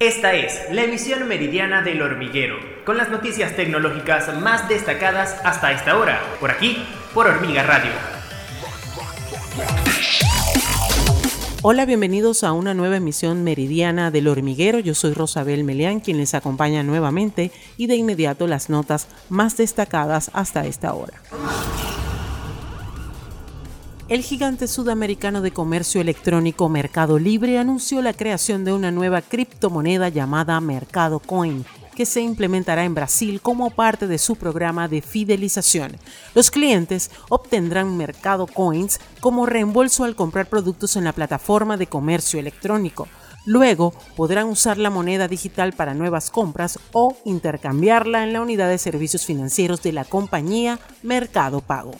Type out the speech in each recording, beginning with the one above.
Esta es la emisión meridiana del hormiguero, con las noticias tecnológicas más destacadas hasta esta hora, por aquí, por Hormiga Radio. Hola, bienvenidos a una nueva emisión meridiana del hormiguero. Yo soy Rosabel Meleán, quien les acompaña nuevamente y de inmediato las notas más destacadas hasta esta hora. El gigante sudamericano de comercio electrónico Mercado Libre anunció la creación de una nueva criptomoneda llamada Mercado Coin que se implementará en Brasil como parte de su programa de fidelización. Los clientes obtendrán Mercado Coins como reembolso al comprar productos en la plataforma de comercio electrónico. Luego podrán usar la moneda digital para nuevas compras o intercambiarla en la unidad de servicios financieros de la compañía Mercado Pago.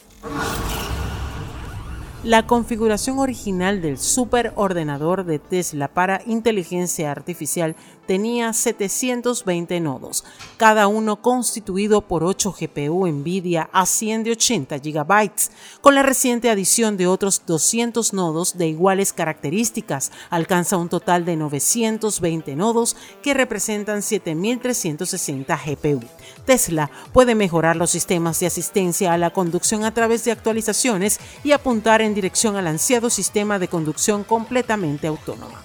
La configuración original del superordenador de Tesla para inteligencia artificial tenía 720 nodos, cada uno constituido por 8 GPU NVIDIA a 180 GB. Con la reciente adición de otros 200 nodos de iguales características, alcanza un total de 920 nodos que representan 7360 GPU. Tesla puede mejorar los sistemas de asistencia a la conducción a través de actualizaciones y apuntar en dirección al ansiado sistema de conducción completamente autónoma.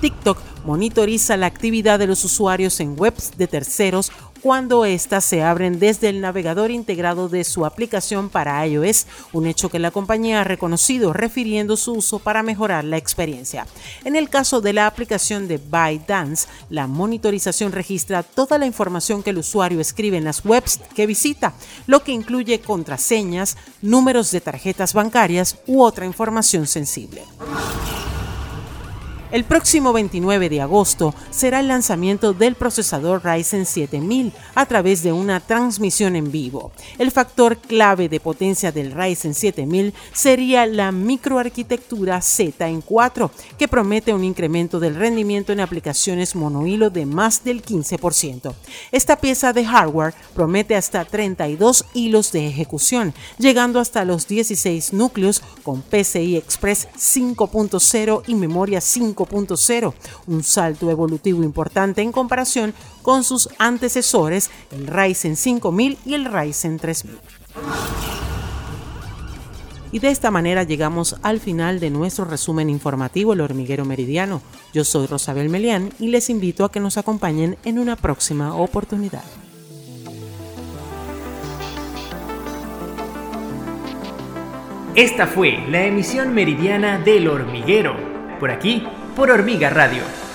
TikTok monitoriza la actividad de los usuarios en webs de terceros cuando éstas se abren desde el navegador integrado de su aplicación para iOS, un hecho que la compañía ha reconocido refiriendo su uso para mejorar la experiencia. En el caso de la aplicación de ByteDance, la monitorización registra toda la información que el usuario escribe en las webs que visita, lo que incluye contraseñas, números de tarjetas bancarias u otra información sensible. El próximo 29 de agosto será el lanzamiento del procesador Ryzen 7000 a través de una transmisión en vivo. El factor clave de potencia del Ryzen 7000 sería la microarquitectura Z en 4, que promete un incremento del rendimiento en aplicaciones monohilo de más del 15%. Esta pieza de hardware promete hasta 32 hilos de ejecución, llegando hasta los 16 núcleos con PCI Express 5.0 y memoria 5 un salto evolutivo importante en comparación con sus antecesores, el Ryzen 5000 y el Ryzen 3000. Y de esta manera llegamos al final de nuestro resumen informativo El Hormiguero Meridiano. Yo soy Rosabel Melián y les invito a que nos acompañen en una próxima oportunidad. Esta fue la emisión meridiana del Hormiguero. Por aquí por Hormiga Radio.